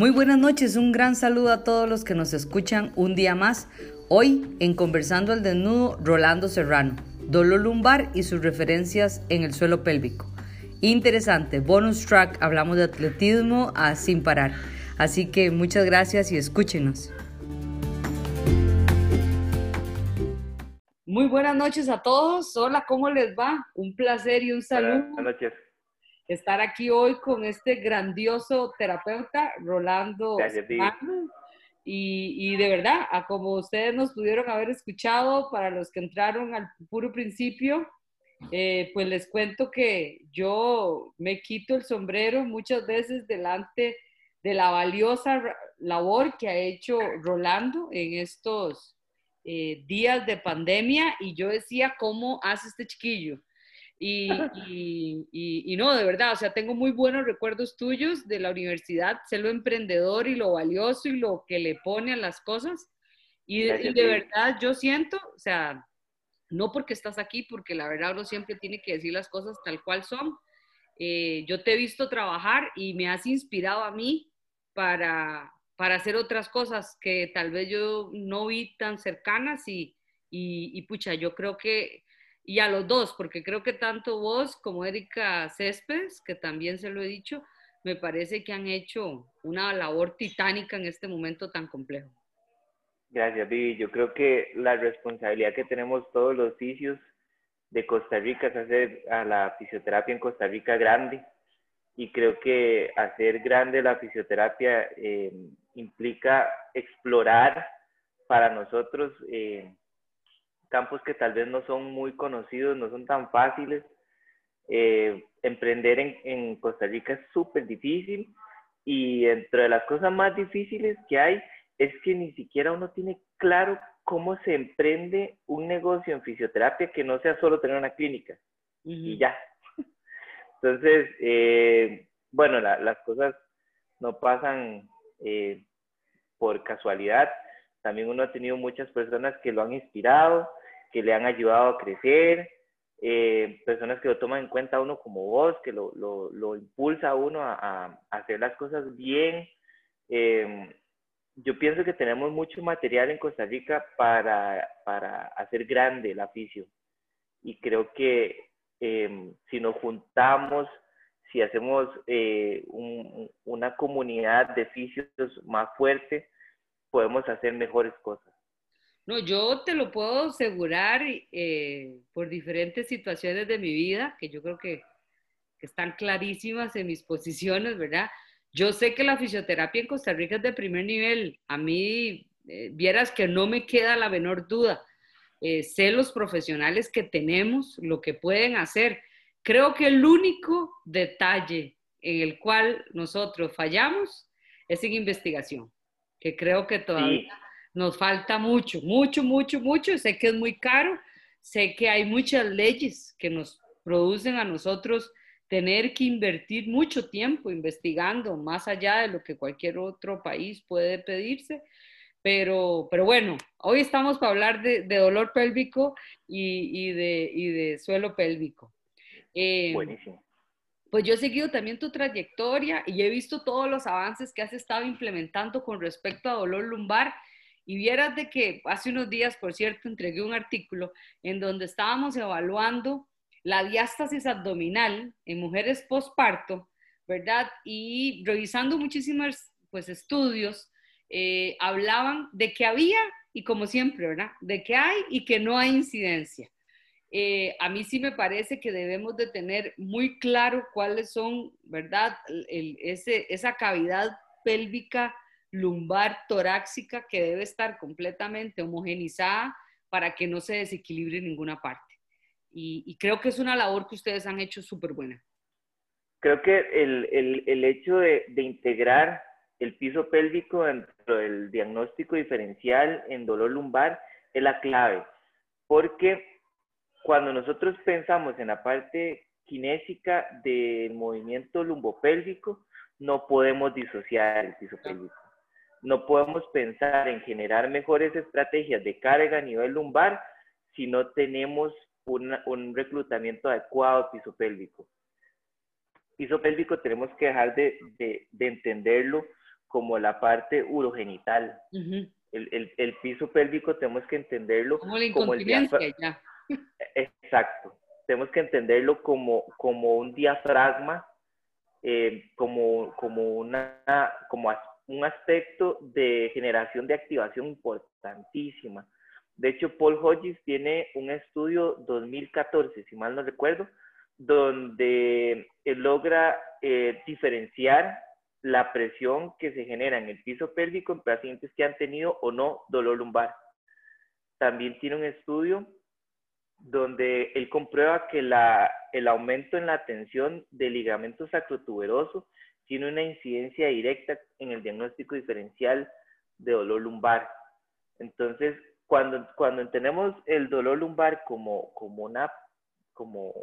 Muy buenas noches, un gran saludo a todos los que nos escuchan un día más. Hoy en Conversando al Desnudo, Rolando Serrano, dolor lumbar y sus referencias en el suelo pélvico. Interesante, bonus track, hablamos de atletismo a sin parar. Así que muchas gracias y escúchenos. Muy buenas noches a todos. Hola, ¿cómo les va? Un placer y un saludo. Buenas noches. Estar aquí hoy con este grandioso terapeuta, Rolando. Y, y, de verdad, a como ustedes nos pudieron haber escuchado, para los que entraron al puro principio, eh, pues les cuento que yo me quito el sombrero muchas veces delante de la valiosa labor que ha hecho Rolando en estos eh, días de pandemia y yo decía, ¿cómo hace este chiquillo? Y, y, no, de verdad, o sea, tengo muy buenos recuerdos tuyos de la universidad, sé lo emprendedor y lo valioso y lo que le pone a las cosas. Y de, de verdad yo siento, o sea, no porque estás aquí, porque la verdad uno siempre tiene que decir las cosas tal cual son. Eh, yo te he visto trabajar y me has inspirado a mí para, para hacer otras cosas que tal vez yo no vi tan cercanas y, y, y pucha, yo creo que y a los dos, porque creo que tanto vos como Erika Céspedes, que también se lo he dicho, me parece que han hecho una labor titánica en este momento tan complejo. Gracias, Vivi. Yo creo que la responsabilidad que tenemos todos los fisios de Costa Rica es hacer a la fisioterapia en Costa Rica grande. Y creo que hacer grande la fisioterapia eh, implica explorar para nosotros eh, campos que tal vez no son muy conocidos, no son tan fáciles. Eh, emprender en, en, Costa Rica es súper difícil y entre las cosas más difíciles que hay es que ni siquiera uno tiene claro cómo se emprende un negocio en fisioterapia que no sea solo tener una clínica y ya. Entonces, eh, bueno, las cosas no pasan eh, por casualidad. También uno ha tenido muchas personas que lo han inspirado que le han ayudado a crecer, eh, personas que lo toman en cuenta a uno como vos, que lo, lo, lo impulsa a uno a, hacer las cosas bien. Eh, yo pienso que tenemos mucho material en Costa Rica para, para hacer grande el aficio. Y creo que eh, si nos juntamos, si hacemos un, una comunidad de fisios más fuerte, podemos hacer mejores cosas. No, yo te lo puedo asegurar eh, por diferentes situaciones de mi vida, que yo creo que, están clarísimas en mis posiciones, ¿verdad? Yo sé que la fisioterapia en Costa Rica es de primer nivel. A mí, eh, vieras que no me queda la menor duda. Eh, sé los profesionales que tenemos, lo que pueden hacer. Creo que el único detalle en el cual nosotros fallamos es en investigación, que creo que todavía nos falta mucho, mucho, mucho, mucho. Sé que es muy caro, sé que hay muchas leyes que nos producen a nosotros tener que invertir mucho tiempo investigando más allá de lo que cualquier otro país puede pedirse. Pero, pero bueno, hoy estamos para hablar de, dolor pélvico y, de, de, suelo pélvico. Eh, Buenísimo. Pues yo he seguido también tu trayectoria y he visto todos los avances que has estado implementando con respecto a dolor lumbar y vieras de que hace unos días, por cierto, entregué un artículo en donde estábamos evaluando la diástasis abdominal en mujeres postparto, ¿verdad? Y revisando muchísimos pues, estudios, eh, hablaban de que había, y como siempre, ¿verdad? De que hay y que no hay incidencia. Eh, a mí sí me parece que debemos de tener muy claro cuáles son, ¿verdad? ese, esa cavidad pélvica lumbar torácica que debe estar completamente homogenizada para que no se desequilibre en ninguna parte. Y, creo que es una labor que ustedes han hecho súper buena. Creo que el, el, el hecho de, de, integrar el piso pélvico dentro del diagnóstico diferencial en dolor lumbar es la clave, porque cuando nosotros pensamos en la parte kinésica del movimiento lumbopélvico, no podemos disociar el piso pélvico no podemos pensar en generar mejores estrategias de carga a nivel lumbar si no tenemos un reclutamiento adecuado piso pélvico. Piso pélvico tenemos que dejar de, entenderlo como la parte urogenital. el, el, el, piso pélvico tenemos que entenderlo como, la como el ya. Exacto. Tenemos que entenderlo como, como un diafragma, eh, como, como, una, como un aspecto de generación de activación importantísima. De hecho, Paul Hodges tiene un estudio 2014, si mal no recuerdo, donde él logra eh, diferenciar la presión que se genera en el piso pélvico en pacientes que han tenido o no dolor lumbar. También tiene un estudio donde él comprueba que la, el aumento en la tensión del ligamento sacrotuberoso tiene una incidencia directa en el diagnóstico diferencial de dolor lumbar. Entonces, cuando, cuando entendemos el dolor lumbar como, como una, como,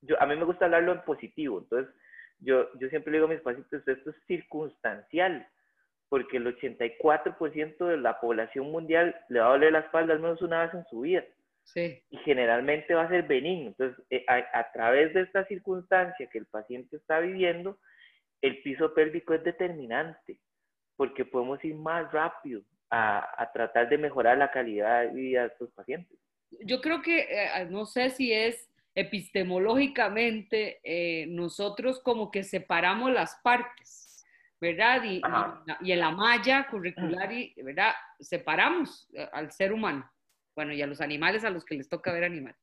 yo, a mí me gusta hablarlo en positivo, entonces yo, yo siempre le digo a mis pacientes, esto es circunstancial, porque el 84% de la población mundial le va a doler la espalda al menos una vez en su vida. Sí. Y generalmente va a ser benigno. Entonces, eh, a, través de esta circunstancia que el paciente está viviendo, el piso pélvico es determinante, porque podemos ir más rápido a, a tratar de mejorar la calidad de vida de estos pacientes. Yo creo que, eh, no sé si es epistemológicamente eh, nosotros como que separamos las partes, ¿verdad? Y, y, en la malla curricular, y, ¿verdad? Separamos eh, al ser humano, bueno, y a los animales a los que les toca ver animales.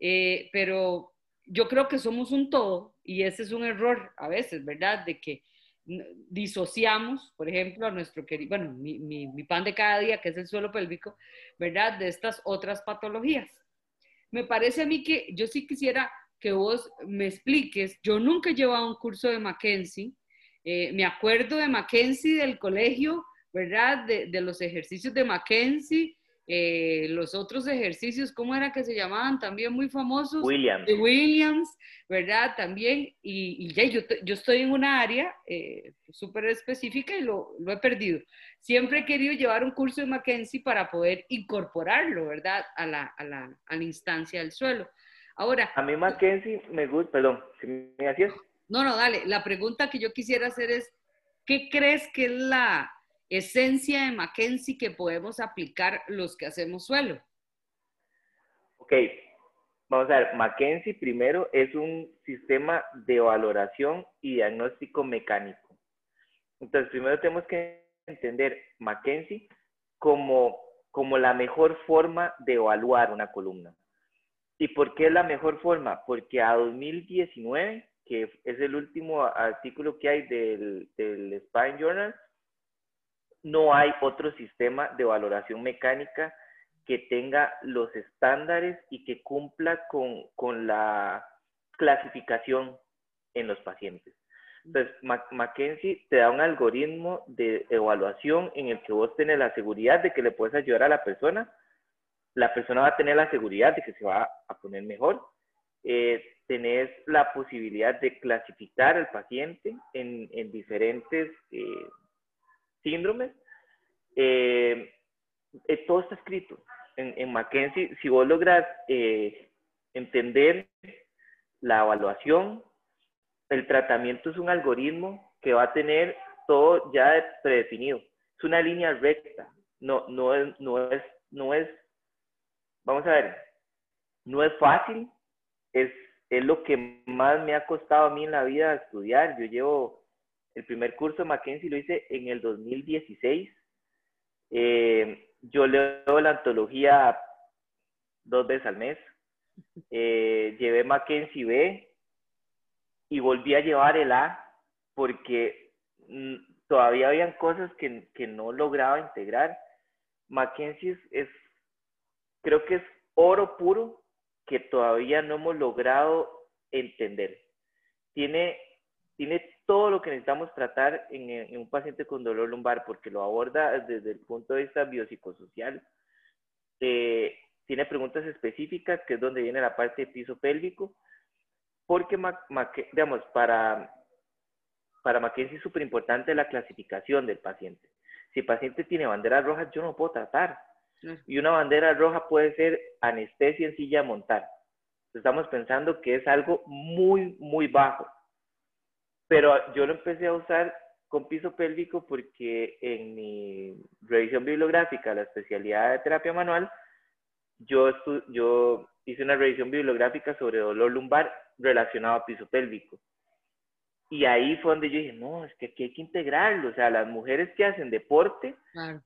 Eh, pero yo creo que somos un todo y ese es un error a veces, ¿verdad? De que disociamos, por ejemplo, a nuestro querido, bueno, mi, mi, mi pan de cada día, que es el suelo pélvico, ¿verdad? De estas otras patologías me parece a mí que yo sí quisiera que vos me expliques, yo nunca he llevado un curso de Mackenzie, eh, me acuerdo de Mackenzie del colegio, ¿verdad? De, de los ejercicios de Mackenzie, eh, los otros ejercicios, ¿cómo era que se llamaban? También muy famosos. Williams. De Williams, ¿verdad? También, y, ya yo, yo, estoy en una área eh, súper específica y lo, lo, he perdido. Siempre he querido llevar un curso de Mackenzie para poder incorporarlo, ¿verdad? A la, a la, a la instancia del suelo. Ahora. A mí Mackenzie me gusta, perdón, si me hacías. No, no, dale. La pregunta que yo quisiera hacer es, ¿qué crees que es la esencia de Mackenzie que podemos aplicar los que hacemos suelo? Ok, vamos a ver, Mackenzie primero es un sistema de valoración y diagnóstico mecánico. Entonces, primero tenemos que entender Mackenzie como, como la mejor forma de evaluar una columna. ¿Y por qué es la mejor forma? Porque a 2019, que es el último artículo que hay del, del Spine Journal, no hay otro sistema de valoración mecánica que tenga los estándares y que cumpla con, la clasificación en los pacientes. Entonces, Mackenzie te da un algoritmo de evaluación en el que vos tenés la seguridad de que le puedes ayudar a la persona. La persona va a tener la seguridad de que se va a poner mejor. Eh, tenés la posibilidad de clasificar al paciente en, diferentes eh, síndromes, eh, eh, todo está escrito. En, en, Mackenzie, si vos logras eh, entender la evaluación, el tratamiento es un algoritmo que va a tener todo ya predefinido. Es una línea recta. No, no, es, no, es, no es, vamos a ver, no es fácil. Es, es lo que más me ha costado a mí en la vida estudiar. Yo llevo el primer curso de Mackenzie lo hice en el 2016. Eh, yo leo la antología dos veces al mes. Eh, llevé Mackenzie B y volví a llevar el A porque mm, todavía habían cosas que, no lograba integrar. Mackenzie es, creo que es oro puro que todavía no hemos logrado entender. Tiene, tiene todo lo que necesitamos tratar en, un paciente con dolor lumbar, porque lo aborda desde el punto de vista biopsicosocial. Eh, tiene preguntas específicas, que es donde viene la parte de piso pélvico, porque, digamos, para, para Mackenzie es súper importante la clasificación del paciente. Si el paciente tiene banderas rojas, yo no puedo tratar. Y una bandera roja puede ser anestesia en silla de montar. Estamos pensando que es algo muy, muy bajo pero yo lo empecé a usar con piso pélvico porque en mi revisión bibliográfica, la especialidad de terapia manual, yo, yo hice una revisión bibliográfica sobre dolor lumbar relacionado a piso pélvico. Y ahí fue donde yo dije, no, es que aquí hay que integrarlo. O sea, las mujeres que hacen deporte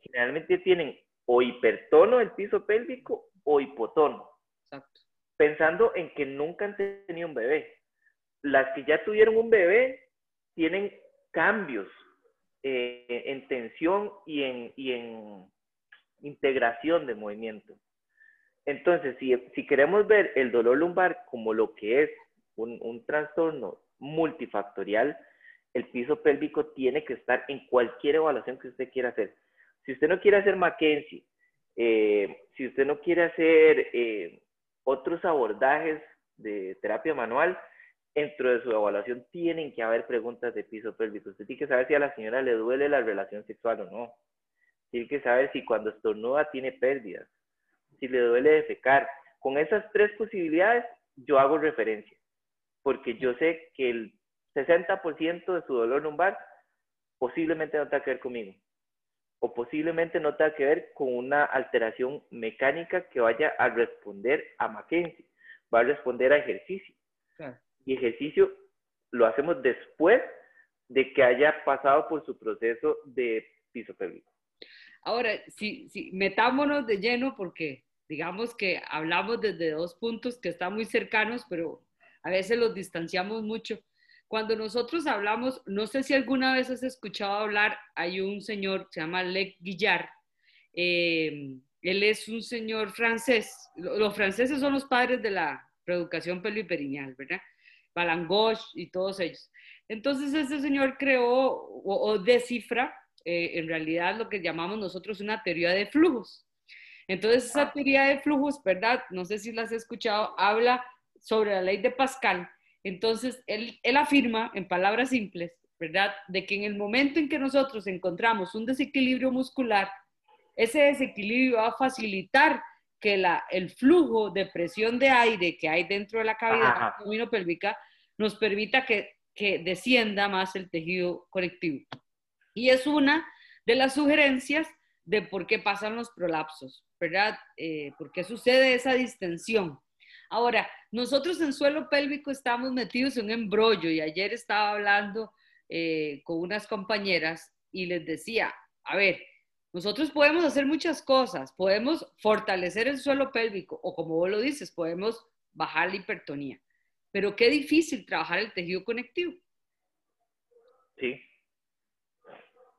generalmente tienen o hipertono del piso pélvico o hipotono. Exacto. Pensando en que nunca han tenido un bebé. Las que ya tuvieron un bebé tienen cambios eh, en tensión y en, integración de movimiento. Entonces, si, queremos ver el dolor lumbar como lo que es un, un trastorno multifactorial, el piso pélvico tiene que estar en cualquier evaluación que usted quiera hacer. Si usted no quiere hacer Mackenzie, eh, si usted no quiere hacer eh, otros abordajes de terapia manual, dentro de su evaluación tienen que haber preguntas de piso pélvico. Usted tiene que saber si a la señora le duele la relación sexual o no. Tiene que saber si cuando estornuda tiene pérdidas, si le duele defecar. Con esas tres posibilidades yo hago referencia porque yo sé que el 60% de su dolor lumbar posiblemente no tenga que ver conmigo, o posiblemente no tenga que ver con una alteración mecánica que vaya a responder a Mackenzie, va a responder a ejercicio. Y ejercicio lo hacemos después de que haya pasado por su proceso de piso pélvico. Ahora, si, si metámonos de lleno porque digamos que hablamos desde dos puntos que están muy cercanos, pero a veces los distanciamos mucho. Cuando nosotros hablamos, no sé si alguna vez has escuchado hablar, hay un señor que se llama Lec Guillard. Eh, él es un señor francés. Los franceses son los padres de la reeducación peliperineal, ¿verdad? Balangoche y todos ellos. Entonces, ese señor creó o, descifra, eh, en realidad, lo que llamamos nosotros una teoría de flujos. Entonces, esa ah. teoría de flujos, ¿verdad? No sé si la has escuchado, habla sobre la ley de Pascal. Entonces, él, él afirma, en palabras simples, ¿verdad?, de que en el momento en que nosotros encontramos un desequilibrio muscular, ese desequilibrio va a facilitar que la, el flujo de presión de aire que hay dentro de la cavidad pélvica nos permita que, que, descienda más el tejido conectivo. Y es una de las sugerencias de por qué pasan los prolapsos, ¿verdad? Eh, ¿Por qué sucede esa distensión? Ahora, nosotros en suelo pélvico estamos metidos en un embrollo y ayer estaba hablando eh, con unas compañeras y les decía, a ver, nosotros podemos hacer muchas cosas, podemos fortalecer el suelo pélvico o como vos lo dices, podemos bajar la hipertonía, pero qué difícil trabajar el tejido conectivo. Sí.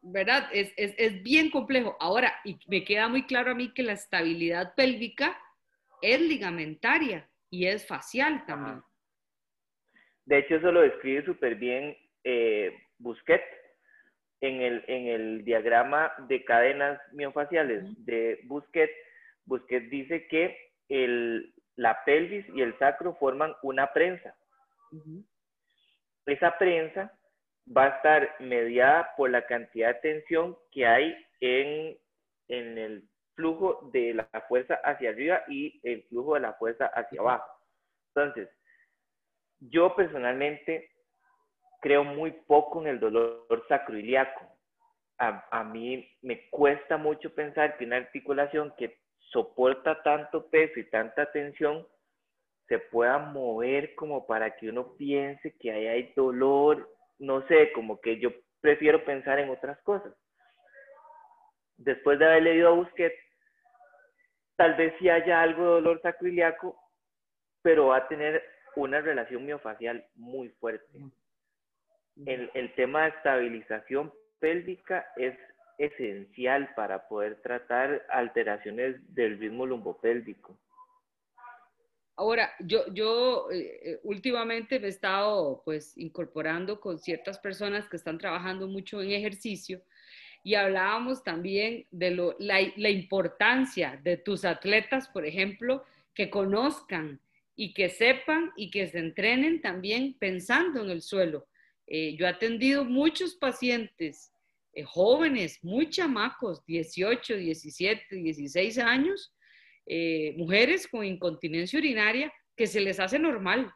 ¿Verdad? Es, es, es bien complejo. Ahora, y me queda muy claro a mí que la estabilidad pélvica es ligamentaria y es facial también. De hecho, eso lo describe súper bien eh, Busquet en el, en el diagrama de cadenas miofaciales de Busquet. Busquet dice que el, la pelvis y el sacro forman una prensa. Esa prensa va a estar mediada por la cantidad de tensión que hay en, en el flujo de la fuerza hacia arriba y el flujo de la fuerza hacia abajo. Entonces, yo personalmente creo muy poco en el dolor sacroiliaco. A, a, mí me cuesta mucho pensar que una articulación que soporta tanto peso y tanta tensión se pueda mover como para que uno piense que ahí hay dolor, no sé, como que yo prefiero pensar en otras cosas después de haber leído a Busquets, tal vez sí haya algo de dolor sacroiliaco, pero va a tener una relación miofacial muy fuerte. El, el tema de estabilización pélvica es esencial para poder tratar alteraciones del ritmo lumbopélvico. Ahora, yo, yo eh, eh, últimamente me he estado pues incorporando con ciertas personas que están trabajando mucho en ejercicio y hablábamos también de lo, la, la, importancia de tus atletas, por ejemplo, que conozcan y que sepan y que se entrenen también pensando en el suelo. Eh, yo he atendido muchos pacientes eh, jóvenes, muy chamacos, 18, 17, 16 años, eh, mujeres con incontinencia urinaria, que se les hace normal.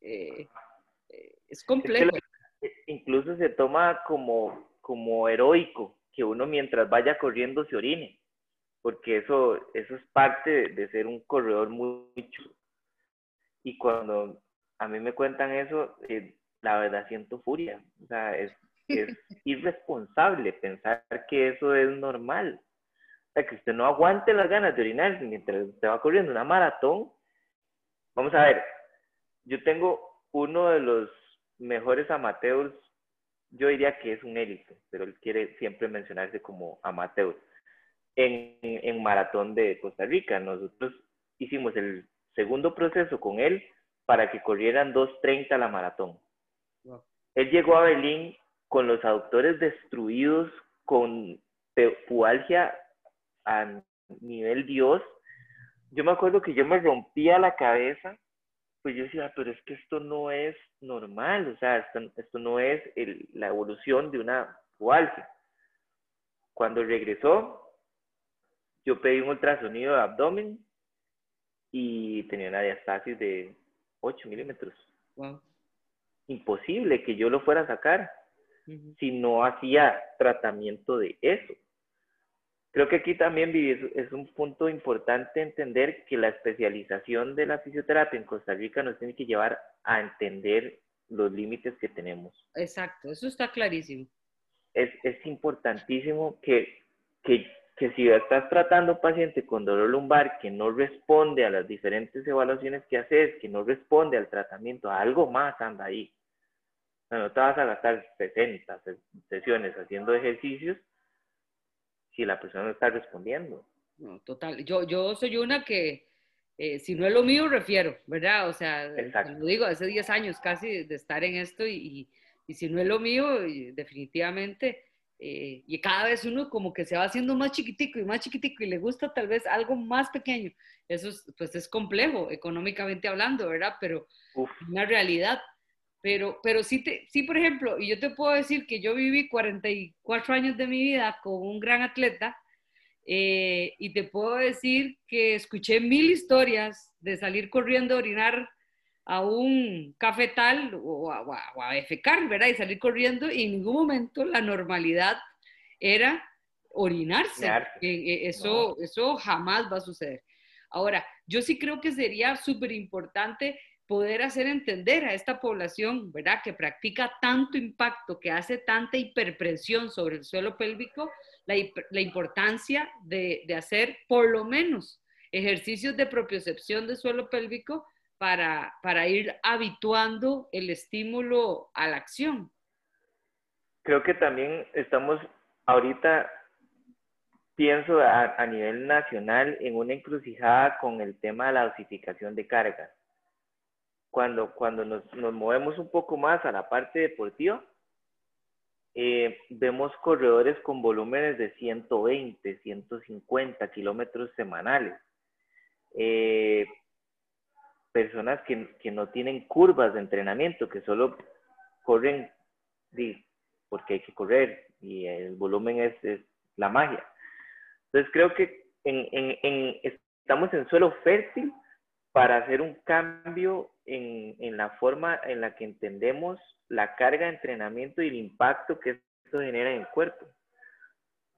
es complejo incluso se toma como, como heroico que uno mientras vaya corriendo se orine, porque eso, eso es parte de, ser un corredor muy, chulo. Y cuando a mí me cuentan eso, eh, la verdad siento furia. O sea, es, es irresponsable pensar que eso es normal. O sea, que usted no aguante las ganas de orinar mientras usted va corriendo una maratón. Vamos a ver, yo tengo uno de los mejores amateurs, yo diría que es un élite, pero él quiere siempre mencionarse como amateur. En, en maratón de Costa Rica, nosotros hicimos el segundo proceso con él para que corrieran 2.30 la maratón. Él llegó a Berlín con los aductores destruidos, con pualgia a nivel Dios. Yo me acuerdo que yo me rompía la cabeza, pues yo decía, pero es que esto no es normal, o sea, esto, no es la evolución de una pualgia. Cuando regresó, yo pedí un ultrasonido de abdomen y tenía una diastasis de 8 milímetros. Wow imposible que yo lo fuera a sacar si no hacía tratamiento de eso. Creo que aquí también es un punto importante entender que la especialización de la fisioterapia en Costa Rica nos tiene que llevar a entender los límites que tenemos. Exacto, eso está clarísimo. Es, es importantísimo que, que, que si estás tratando a un paciente con dolor lumbar que no responde a las diferentes evaluaciones que haces, que no responde al tratamiento, algo más anda ahí no te vas a gastar 60 sesiones haciendo ejercicios si la persona no está respondiendo. No, total. Yo, yo soy una que, eh, si no es lo mío, refiero, ¿verdad? O sea, lo digo, hace 10 años casi de estar en esto y, y, si no es lo mío, definitivamente, eh, y cada vez uno como que se va haciendo más chiquitico y más chiquitico y le gusta tal vez algo más pequeño. Eso es, pues es complejo económicamente hablando, ¿verdad? Pero Uf. una realidad. Pero, pero sí, te, sí, por ejemplo, y yo te puedo decir que yo viví 44 años de mi vida con un gran atleta eh, y te puedo decir que escuché mil historias de salir corriendo a orinar a un cafetal o a, o a, defecar, ¿verdad? Y salir corriendo y en ningún momento la normalidad era orinarse. Eh, eso, eso jamás va a suceder. Ahora, yo sí creo que sería súper importante poder hacer entender a esta población, ¿verdad? Que practica tanto impacto, que hace tanta hiperpresión sobre el suelo pélvico, la, importancia de, hacer por lo menos ejercicios de propiocepción del suelo pélvico para, para ir habituando el estímulo a la acción. Creo que también estamos ahorita, pienso a, nivel nacional, en una encrucijada con el tema de la dosificación de cargas cuando, cuando nos, nos movemos un poco más a la parte deportiva, eh, vemos corredores con volúmenes de 120, 150 kilómetros semanales. Eh, personas que, no tienen curvas de entrenamiento, que solo corren porque hay que correr y el volumen es, la magia. Entonces creo que estamos en suelo fértil para hacer un cambio en, en, la forma en la que entendemos la carga de entrenamiento y el impacto que esto genera en el cuerpo.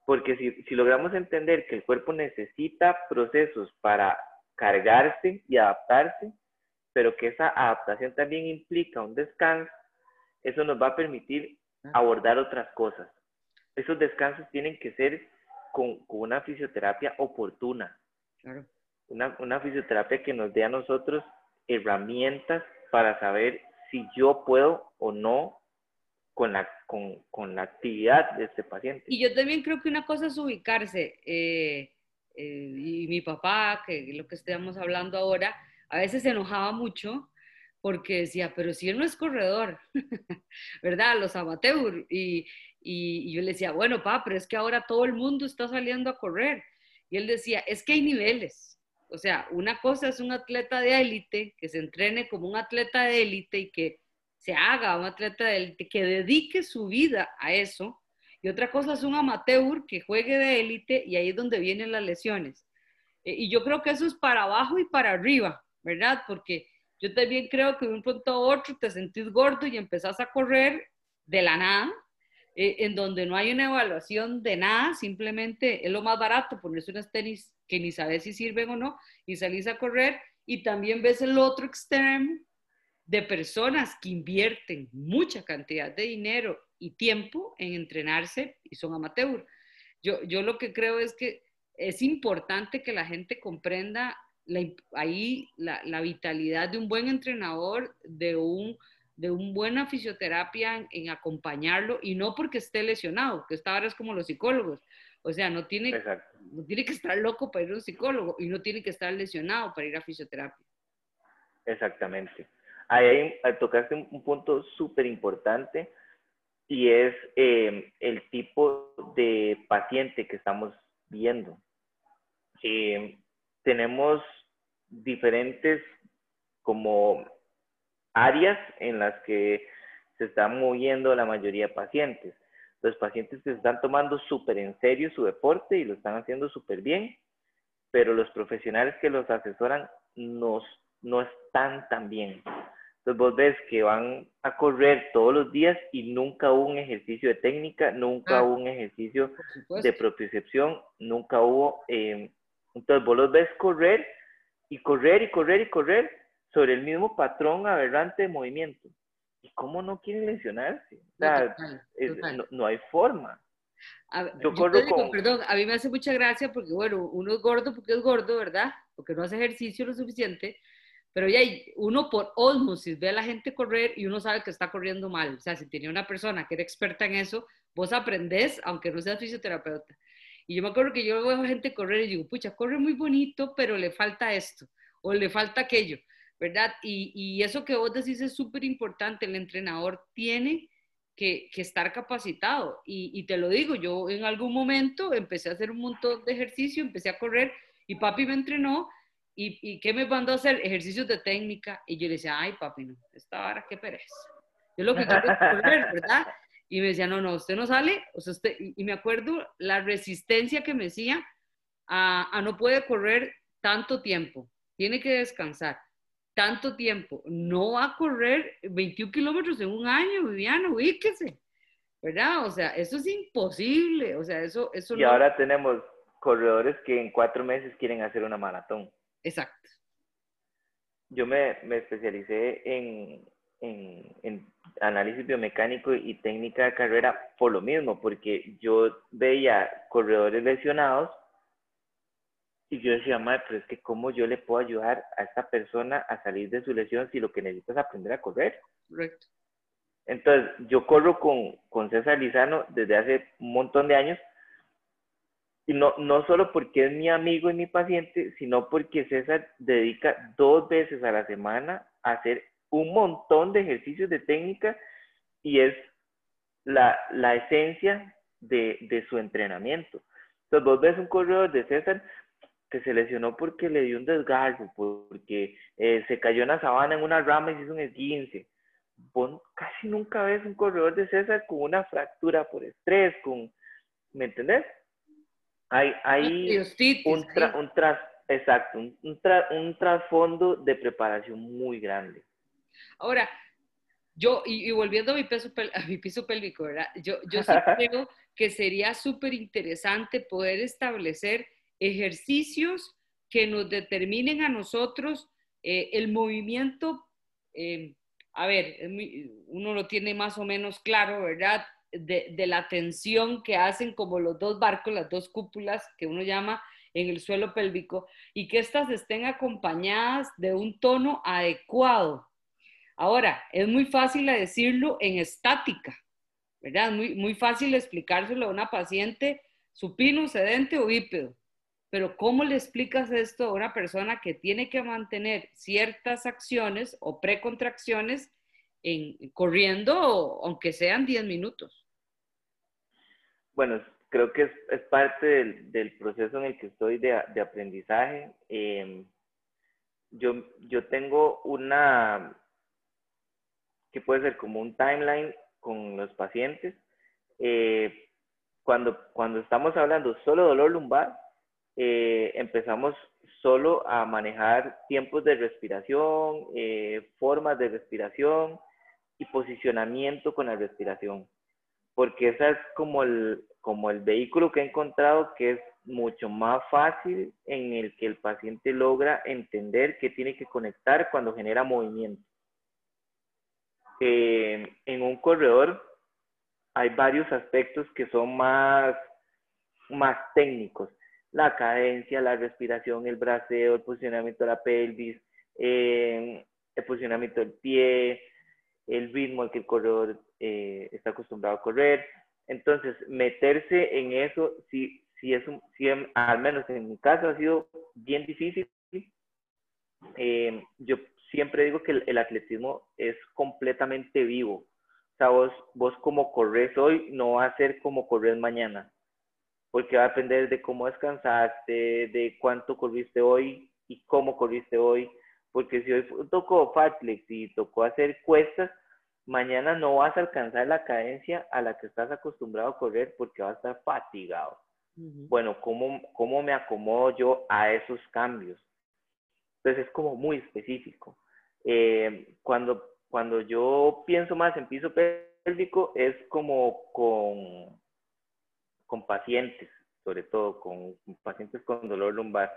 Porque si, si logramos entender que el cuerpo necesita procesos para cargarse y adaptarse, pero que esa adaptación también implica un descanso, eso nos va a permitir abordar otras cosas. Esos descansos tienen que ser con, con una fisioterapia oportuna. Claro una, una fisioterapia que nos dé a nosotros herramientas para saber si yo puedo o no con la, con, con la actividad de este paciente. Y yo también creo que una cosa es ubicarse. Eh, eh, y mi papá, que lo que estamos hablando ahora, a veces se enojaba mucho porque decía, pero si él no es corredor, ¿verdad? Los amateurs. Y, y, yo le decía, bueno, papá, pero es que ahora todo el mundo está saliendo a correr. Y él decía, es que hay niveles. O sea, una cosa es un atleta de élite, que se entrene como un atleta de élite y que se haga un atleta de élite, que dedique su vida a eso. Y otra cosa es un amateur que juegue de élite y ahí es donde vienen las lesiones. Eh, y yo creo que eso es para abajo y para arriba, ¿verdad? Porque yo también creo que de un punto a otro te sentís gordo y empezás a correr de la nada, eh, en donde no hay una evaluación de nada, simplemente es lo más barato ponerse unas tenis que ni sabes si sirven o no y salís a correr y también ves el otro extremo de personas que invierten mucha cantidad de dinero y tiempo en entrenarse y son amateur. Yo, yo lo que creo es que es importante que la gente comprenda ahí la, vitalidad de un buen entrenador, de un de una buena fisioterapia en, acompañarlo y no porque esté lesionado, que esta ahora es como los psicólogos. O sea, no tiene, no tiene que estar loco para ir a un psicólogo y no tiene que estar lesionado para ir a fisioterapia. Exactamente. Ahí tocaste un punto súper importante y es eh, el tipo de paciente que estamos viendo. Eh, tenemos diferentes como áreas en las que se están moviendo la mayoría de pacientes. Los pacientes que se están tomando súper en serio su deporte y lo están haciendo súper bien, pero los profesionales que los asesoran nos, no están tan bien. Entonces vos ves que van a correr todos los días y nunca hubo un ejercicio de técnica, nunca ah. hubo un ejercicio de propiocepción, nunca hubo... Eh, entonces vos los ves correr y correr y correr y correr sobre el mismo patrón aberrante de movimiento. ¿Y cómo no quieren lesionarse? no, hay forma. yo, corro con... Perdón, a mí me hace mucha gracia porque, bueno, uno es gordo porque es gordo, ¿verdad? Porque no hace ejercicio lo suficiente, pero ya uno por osmosis ve a la gente correr y uno sabe que está corriendo mal. O sea, si tiene una persona que era experta en eso, vos aprendés, aunque no seas fisioterapeuta. Y yo me acuerdo que yo veo gente correr y digo, pucha, corre muy bonito, pero le falta esto o le falta aquello. ¿verdad? Y, eso que vos decís es súper importante, el entrenador tiene que, estar capacitado. Y, te lo digo, yo en algún momento empecé a hacer un montón de ejercicio, empecé a correr y papi me entrenó. ¿Y, y qué me mandó a hacer? Ejercicios de técnica. Y yo le decía, ay, papi, no, esta vara, qué pereza. Yo lo que quiero es correr, ¿verdad? Y me decía, no, no, usted no sale. O sea, usted, y, me acuerdo la resistencia que me decía a, a no puede correr tanto tiempo, tiene que descansar tanto tiempo, no va a correr 21 kilómetros en un año, Viviana, ubíquese, ¿verdad? O sea, eso es imposible, o sea, eso... eso y ahora tenemos corredores que en cuatro meses quieren hacer una maratón. Exacto. Yo me, me especialicé en, en, en, análisis biomecánico y técnica de carrera por lo mismo, porque yo veía corredores lesionados y yo decía, madre, pero es que cómo yo le puedo ayudar a esta persona a salir de su lesión si lo que necesita es aprender a correr. Correcto. Entonces, yo corro con, con César Lizano desde hace un montón de años, y no, no solo porque es mi amigo y mi paciente, sino porque César dedica dos veces a la semana a hacer un montón de ejercicios de técnica y es la, la esencia de, de, su entrenamiento. Entonces, vos ves un corredor de César, que se lesionó porque le dio un desgarro, porque eh, se cayó en la sabana en una rama y se hizo un esguince. Vos casi nunca ves un corredor de César con una fractura por estrés, con, ¿me entendés? Hay, hay un, un tras, exacto, un, un, trasfondo de preparación muy grande. Ahora, yo, y, volviendo a mi, peso, a mi piso pélvico, ¿verdad? Yo, yo sí creo que sería súper interesante poder establecer ejercicios que nos determinen a nosotros eh, el movimiento, eh, a ver, uno lo tiene más o menos claro, ¿verdad? De, de, la tensión que hacen como los dos barcos, las dos cúpulas que uno llama en el suelo pélvico, y que éstas estén acompañadas de un tono adecuado. Ahora, es muy fácil decirlo en estática, ¿verdad? Muy, muy fácil explicárselo a una paciente supino, sedente o bípedo. Pero ¿cómo le explicas esto a una persona que tiene que mantener ciertas acciones o precontracciones en, corriendo, aunque sean 10 minutos? Bueno, creo que es, parte del, proceso en el que estoy de, aprendizaje. Em, yo, yo tengo una, que puede ser como un timeline con los pacientes. Eh, cuando, cuando estamos hablando solo dolor lumbar, eh, empezamos solo a manejar tiempos de respiración, eh, formas de respiración, y posicionamiento con la respiración, porque esa es como el, como el vehículo que he encontrado que es mucho más fácil en el que el paciente logra entender que tiene que conectar cuando genera movimiento. Eh, en un corredor hay varios aspectos que son más, más técnicos. La cadencia, la respiración, el braceo, el posicionamiento de la pelvis, eh, el posicionamiento del pie, el ritmo al que el corredor eh, está acostumbrado a correr. Entonces, meterse en eso, si, si es un, si al menos en mi caso ha sido bien difícil. Eh, yo siempre digo que el, atletismo es completamente vivo. O sea, vos, vos como corres hoy no va a ser como corres mañana, porque va a depender de cómo descansaste, de cuánto corriste hoy y cómo corriste hoy, porque si hoy tocó fatflex y tocó hacer cuestas, mañana no vas a alcanzar la cadencia a la que estás acostumbrado a correr porque vas a estar fatigado. Bueno, ¿cómo, ¿cómo me acomodo yo a esos cambios? Entonces es como muy específico. Eh, cuando, cuando yo pienso más en piso pélvico es como con, con pacientes, sobre todo con pacientes con dolor lumbar.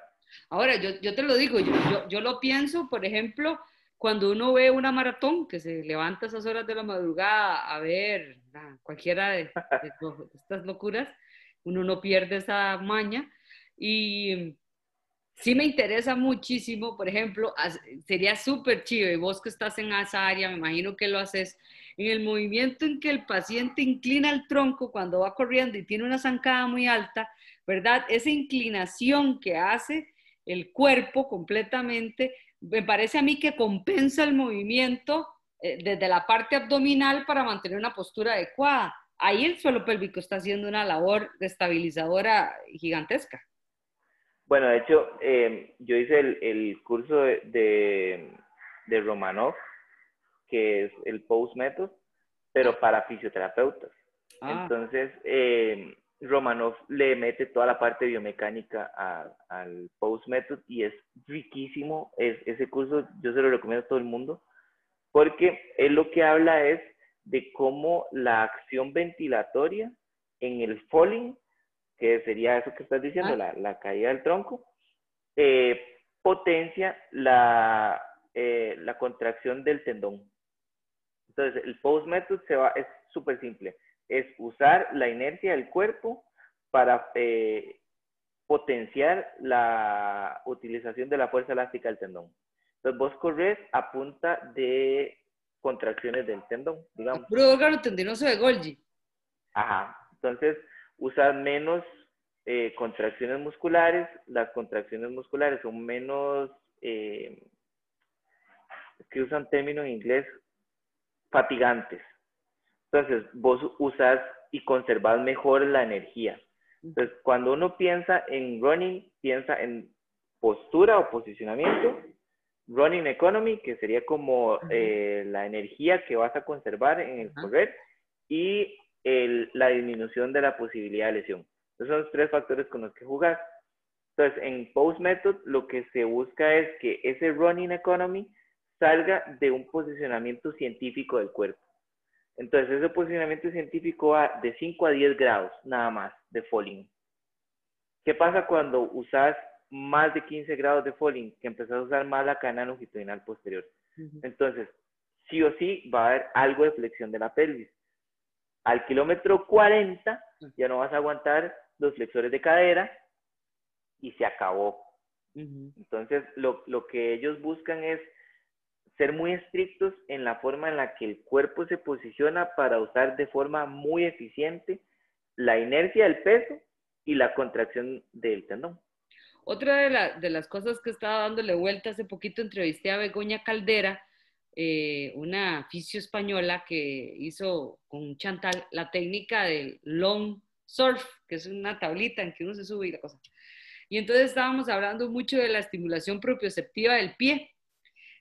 Ahora, yo, yo te lo digo, yo, yo, yo, lo pienso, por ejemplo, cuando uno ve una maratón que se levanta a esas horas de la madrugada a ver cualquiera de, de estas locuras, uno no pierde esa maña y sí me interesa muchísimo, por ejemplo, sería súper chido, y vos que estás en esa área, me imagino que lo haces, en el movimiento en que el paciente inclina el tronco cuando va corriendo y tiene una zancada muy alta, ¿verdad? Esa inclinación que hace el cuerpo completamente, me parece a mí que compensa el movimiento eh, desde la parte abdominal para mantener una postura adecuada. Ahí el suelo pélvico está haciendo una labor estabilizadora gigantesca. Bueno, de hecho, em, yo hice el, curso de, de, Romanov, que es el Post Method, pero para fisioterapeutas. Ah. Entonces, eh, Romanov le mete toda la parte biomecánica al Post Method y es riquísimo. Es, ese curso yo se lo recomiendo a todo el mundo porque él lo que habla es de cómo la acción ventilatoria en el falling que sería eso que estás diciendo, ah. la, caída del tronco, eh, potencia la, eh, la contracción del tendón. Entonces, el post method se va, es súper simple, es usar la inercia del cuerpo para eh, potenciar la utilización de la fuerza elástica del tendón. Entonces, vos corres a punta de contracciones del tendón, digamos. puro órgano tendinoso de Golgi. Ajá. Entonces, usan menos eh, contracciones musculares, las contracciones musculares son menos, eh, que usan término en inglés, fatigantes. Entonces, vos usas y conservas mejor la energía. Entonces, cuando uno piensa en running, piensa en postura o posicionamiento, running economy, que sería como eh, la energía que vas a conservar en el correr, y la disminución de la posibilidad de lesión. Esos son los tres factores con los que jugar. Entonces, en Post Method lo que se busca es que ese running economy salga de un posicionamiento científico del cuerpo. Entonces, ese posicionamiento científico va de 5 a 10 grados, nada más, de falling. ¿Qué pasa cuando usas más de 15 grados de falling? Que empezás a usar más la cadena longitudinal posterior. Entonces, sí o sí va a haber algo de flexión de la pelvis. Al kilómetro 40 ya no vas a aguantar los flexores de cadera y se acabó. Entonces, lo, lo que ellos buscan es ser muy estrictos en la forma en la que el cuerpo se posiciona para usar de forma muy eficiente la inercia del peso y la contracción del tendón. Otra de, de las cosas que estaba dándole vuelta hace poquito, entrevisté a Begoña Caldera, eh, una fisio española que hizo con Chantal la técnica del long surf, que es una tablita en que uno se sube y la cosa. Y entonces estábamos hablando mucho de la estimulación propioceptiva del pie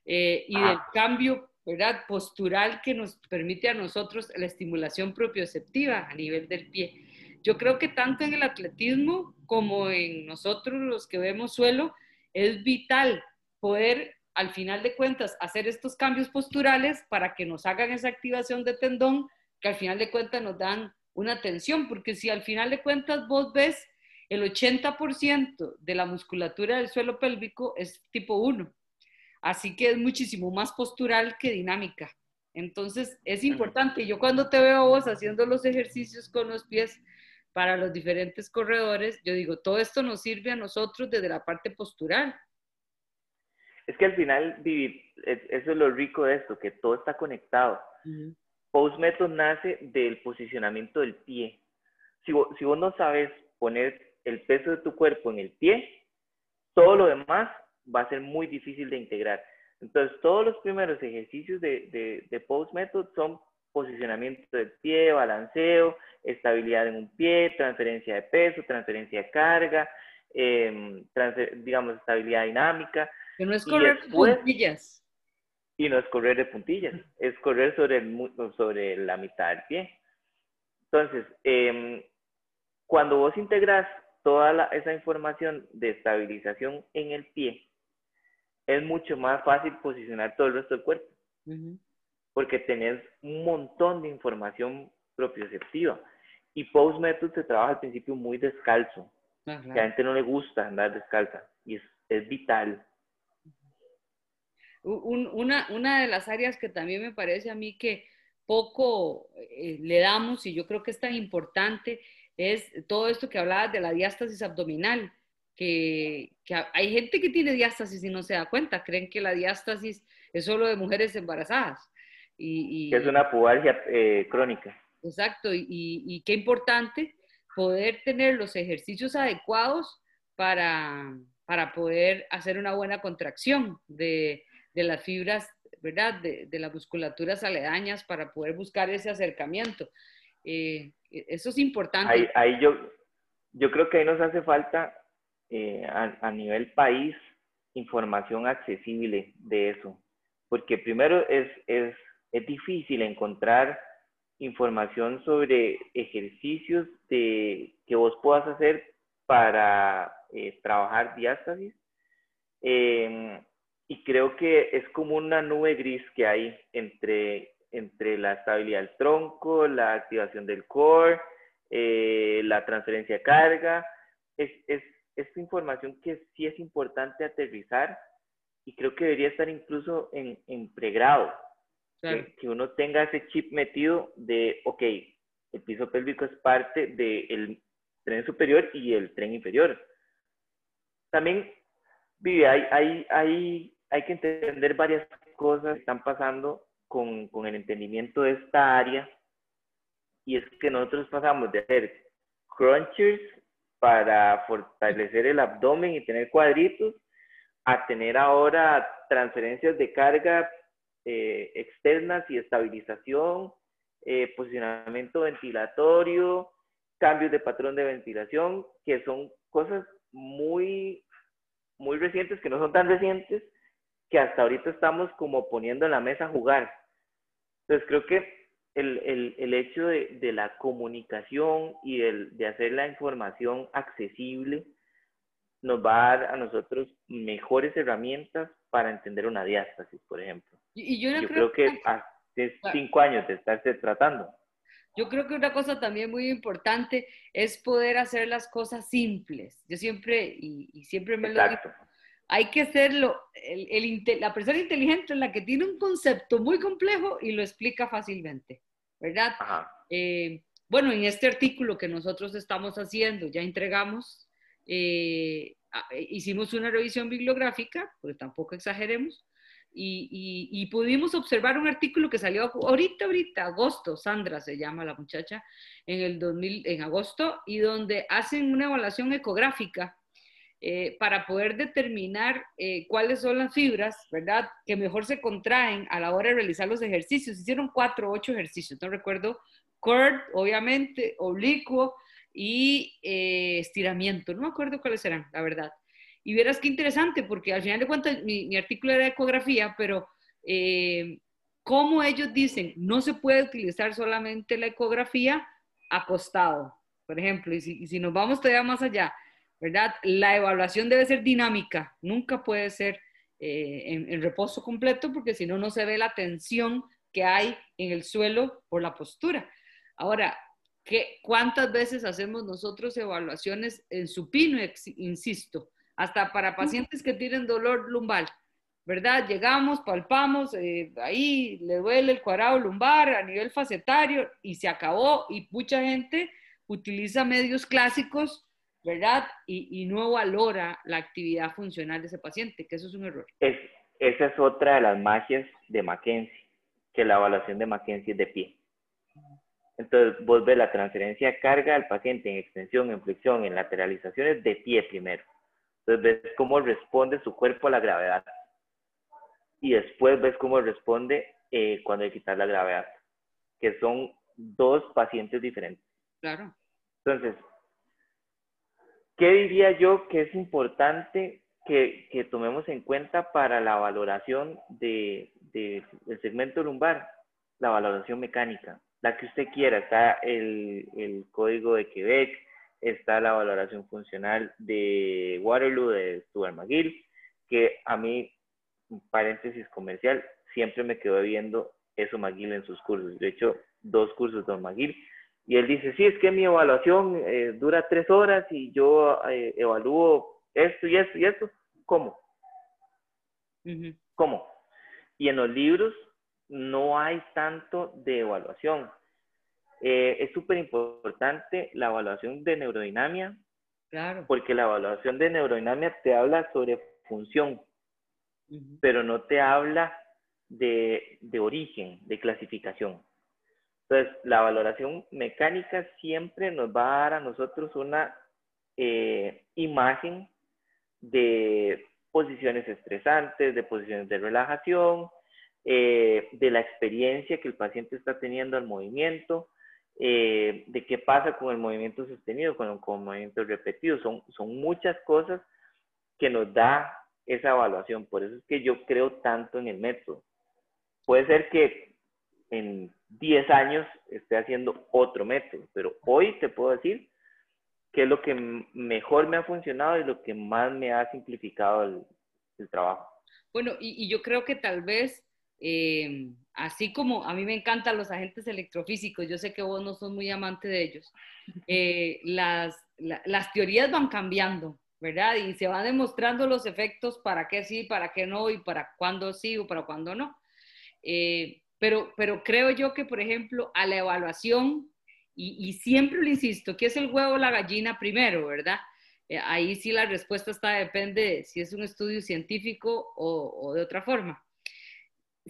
eh, y del cambio ¿verdad? postural que nos permite a nosotros la estimulación propioceptiva a nivel del pie. Yo creo que tanto en el atletismo como en nosotros los que vemos suelo, es vital poder al final de cuentas, hacer estos cambios posturales para que nos hagan esa activación de tendón, que al final de cuentas nos dan una tensión, porque si al final de cuentas vos ves el 80% de la musculatura del suelo pélvico es tipo 1, así que es muchísimo más postural que dinámica. Entonces es importante, yo cuando te veo vos haciendo los ejercicios con los pies para los diferentes corredores, yo digo, todo esto nos sirve a nosotros desde la parte postural es que al final, vivir, eso es lo rico de esto, que todo está conectado. Post Method nace del posicionamiento del pie. Si vos, si vos no sabes poner el peso de tu cuerpo en el pie, todo lo demás va a ser muy difícil de integrar. Entonces, todos los primeros ejercicios de, de, de Post Method son posicionamiento del pie, balanceo, estabilidad en un pie, transferencia de peso, transferencia de carga, eh, digamos, estabilidad dinámica. Que no es correr de puntillas. Y no es correr de puntillas, es correr sobre, sobre la mitad del pie. Entonces, em, cuando vos integras toda esa información de estabilización en el pie, es mucho más fácil posicionar todo el resto del cuerpo. Porque tenés un montón de información propioceptiva. Y post method se trabaja al principio muy descalzo. Que a la gente no le gusta andar descalza. Y es, es vital una, una de las áreas que también me parece a mí que poco eh, le damos y yo creo que es tan importante es todo esto que hablabas de la diástasis abdominal, que, que, hay gente que tiene diástasis y no se da cuenta, creen que la diástasis es solo de mujeres embarazadas. Y, es una pubalgia eh, crónica. Exacto, y, y, qué importante poder tener los ejercicios adecuados para, para poder hacer una buena contracción de, de las fibras, ¿verdad? De, de las musculaturas aledañas para poder buscar ese acercamiento. Eh, eso es importante. Ahí, yo, yo creo que ahí nos hace falta eh, a, nivel país información accesible de eso, porque primero es, es, es difícil encontrar información sobre ejercicios de, que vos puedas hacer para eh, trabajar diástasis. Eh, y creo que es como una nube gris que hay entre, entre la estabilidad del tronco, la activación del core, eh, la transferencia de carga. Es, es, esta información que sí es importante aterrizar y creo que debería estar incluso en, en pregrado. Que, que, uno tenga ese chip metido de, ok, el piso pélvico es parte del tren superior y el tren inferior. También, Vivi, hay, hay, hay hay que entender varias cosas que están pasando con, con el entendimiento de esta área. Y es que nosotros pasamos de hacer crunchers para fortalecer el abdomen y tener cuadritos, a tener ahora transferencias de carga eh, externas y estabilización, eh, posicionamiento ventilatorio, cambios de patrón de ventilación, que son cosas muy, muy recientes, que no son tan recientes, que hasta ahorita estamos como poniendo en la mesa a jugar. Entonces creo que el, el, el hecho de, de, la comunicación y el, de hacer la información accesible nos va a dar a nosotros mejores herramientas para entender una diástasis, por ejemplo. Y, yo, creo, que, hace cinco años de estarse tratando. Yo creo que una cosa también muy importante es poder hacer las cosas simples. Yo siempre, y, y siempre me lo digo, hay que hacerlo, el, la persona inteligente es la que tiene un concepto muy complejo y lo explica fácilmente, ¿verdad? Eh, bueno, en este artículo que nosotros estamos haciendo, ya entregamos, eh, hicimos una revisión bibliográfica, pues tampoco exageremos, y, pudimos observar un artículo que salió ahorita, ahorita, agosto, Sandra se llama la muchacha, en el 2000, en agosto, y donde hacen una evaluación ecográfica eh, para poder determinar eh, cuáles son las fibras, ¿verdad? Que mejor se contraen a la hora de realizar los ejercicios. Hicieron cuatro ocho ejercicios, no recuerdo, cord, obviamente, oblicuo y eh, estiramiento. No me acuerdo cuáles eran, la verdad. Y verás qué interesante, porque al final de cuentas mi, artículo era de ecografía, pero como ellos dicen, no se puede utilizar solamente la ecografía acostado, por ejemplo, y si, y si nos vamos todavía más allá, ¿verdad? La evaluación debe ser dinámica, nunca puede ser eh, en, reposo completo, porque si no, no se ve la tensión que hay en el suelo por la postura. Ahora, ¿qué, ¿cuántas veces hacemos nosotros evaluaciones en supino, insisto, hasta para pacientes que tienen dolor lumbar? ¿verdad? Llegamos, palpamos, eh, ahí le duele el cuadrado lumbar a nivel facetario y se acabó y mucha gente utiliza medios clásicos, ¿verdad? Y, no valora la actividad funcional de ese paciente, que eso es un error. esa es otra de las magias de Mackenzie, que la evaluación de Mackenzie es de pie. Entonces, vos ves la transferencia de carga al paciente en extensión, en flexión, en lateralizaciones de pie primero. Entonces, ves cómo responde su cuerpo a la gravedad y después ves cómo responde eh, cuando hay que quitar la gravedad, que son dos pacientes diferentes. Claro. Entonces, ¿qué diría yo que es importante que, que tomemos en cuenta para la valoración de, de, del segmento lumbar? La valoración mecánica, la que usted quiera. Está el, el código de Quebec, está la valoración funcional de Waterloo, de Stuart McGill, que a mí paréntesis comercial, siempre me quedo viendo eso McGill en sus cursos. De hecho, dos cursos de McGill. Y él dice, sí, es que mi evaluación eh, dura tres horas y yo eh, evalúo esto y esto y esto. ¿Cómo? ¿Cómo? Y en los libros no hay tanto de evaluación. Eh, es súper importante la evaluación de neurodinamia, claro. porque la evaluación de neurodinamia te habla sobre función, pero no te habla de, de, origen, de clasificación. Entonces, la valoración mecánica siempre nos va a dar a nosotros una eh, imagen de posiciones estresantes, de posiciones de relajación, eh, de la experiencia que el paciente está teniendo al movimiento, eh, de qué pasa con el movimiento sostenido, con, con movimientos repetidos. Son, son muchas cosas que nos da esa evaluación. Por eso es que yo creo tanto en el método. Puede ser que en 10 años esté haciendo otro método, pero hoy te puedo decir que es lo que mejor me ha funcionado y lo que más me ha simplificado el, trabajo. Bueno, y, yo creo que tal vez, eh, así como a mí me encantan los agentes electrofísicos, yo sé que vos no sos muy amante de ellos, eh, las, las teorías van cambiando, ¿verdad? Y se van demostrando los efectos para qué sí, para qué no y para cuándo sí o para cuándo no. Eh, pero, pero creo yo que, por ejemplo, a la evaluación, y, siempre lo insisto, ¿qué es el huevo o la gallina primero, verdad? Eh, ahí sí la respuesta está, depende si es un estudio científico o, o de otra forma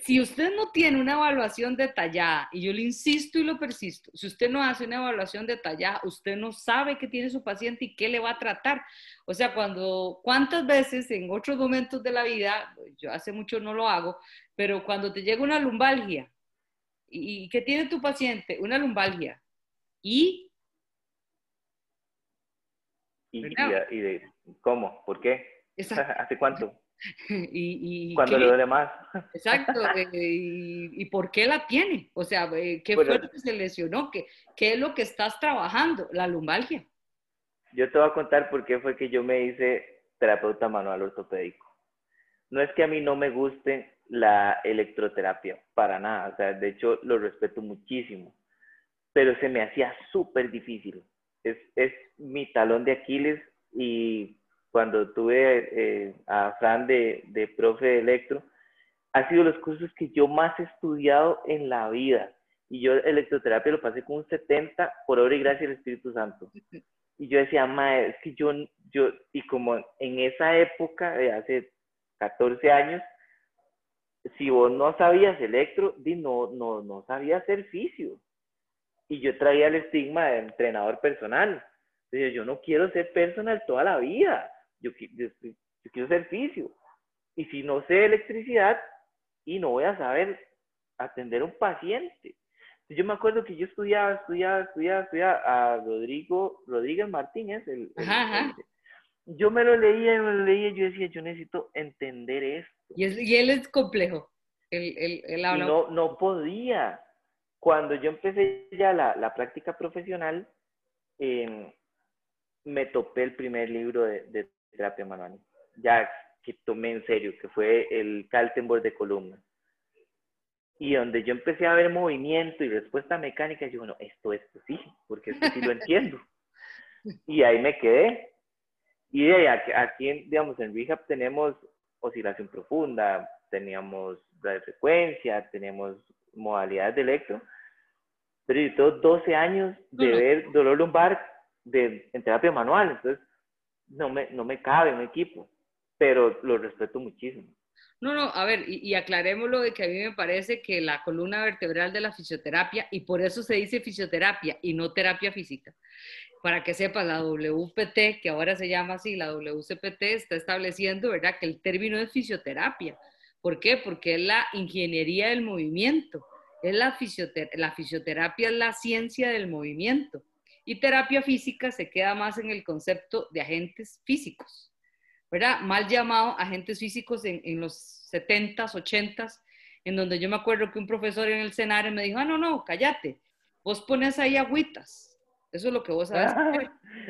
si usted no tiene una evaluación detallada, y yo le insisto y lo persisto, si usted no hace una evaluación detallada, usted no sabe qué tiene su paciente y qué le va a tratar. O sea, cuando, ¿cuántas veces en otros momentos de la vida, yo hace mucho no lo hago, pero cuando te llega una lumbalgia, ¿y, qué tiene tu paciente? Una lumbalgia. ¿Y? ¿Y, de, cómo? ¿Por qué? ¿Hace cuánto? y, Cuando le duele más. Exacto. Eh, y, por qué la tiene? O sea, eh, ¿qué fue lo que se lesionó? ¿Qué, ¿Qué es lo que estás trabajando? La lumbalgia. Yo te voy a contar por qué fue que yo me hice terapeuta manual ortopédico. No es que a mí no me guste la electroterapia, para nada. O sea, de hecho, lo respeto muchísimo. Pero se me hacía súper difícil. Es, es mi talón de Aquiles y cuando tuve eh, a Fran de, profe de electro, ha sido los cursos que yo más he estudiado en la vida. Y yo electroterapia lo pasé con un 70 por obra y gracia del Espíritu Santo. Y yo decía, ma, es que yo, yo, y como en esa época de hace 14 años, si vos no sabías electro, no, no, no sabías hacer fisio. Y yo traía el estigma de entrenador personal. Entonces, yo no quiero ser personal toda la vida yo, quiero ser fisio. Y si no sé electricidad, y no voy a saber atender a un paciente. Yo me acuerdo que yo estudiaba, estudiaba, estudiaba, estudiaba a Rodrigo, Rodríguez Martínez. El, yo me lo leía me lo leía yo decía, yo necesito entender esto. Y, y él es complejo. Él, no, no podía. Cuando yo empecé ya la, la práctica profesional, me topé el primer libro de, de terapia manual. Ya que tomé en serio, que fue el Kaltenborg de columna. Y donde yo empecé a ver movimiento y respuesta mecánica, yo, bueno, esto es posible, porque esto sí lo entiendo. Y ahí me quedé. Y aquí, aquí, digamos, en Rehab tenemos oscilación profunda, teníamos frecuencia, tenemos modalidades de electro, pero yo tengo 12 años de ver dolor lumbar de, en terapia manual, entonces no me, no me cabe un equipo, pero lo respeto muchísimo. No, no, a ver, y, aclaremos lo de que a mí me parece que la columna vertebral de la fisioterapia, y por eso se dice fisioterapia y no terapia física, para que sepas, la WPT, que ahora se llama así, la WCPT, está estableciendo, ¿verdad?, que el término es fisioterapia. ¿Por qué? Porque es la ingeniería del movimiento. Es la, la fisioterapia es la ciencia del movimiento. Y terapia física se queda más en el concepto de agentes físicos, ¿verdad? Mal llamado agentes físicos en, en los 70s, 80s, en donde yo me acuerdo que un profesor en el escenario me dijo, ah, no, no, cállate, vos pones ahí agüitas, eso es lo que vos sabes.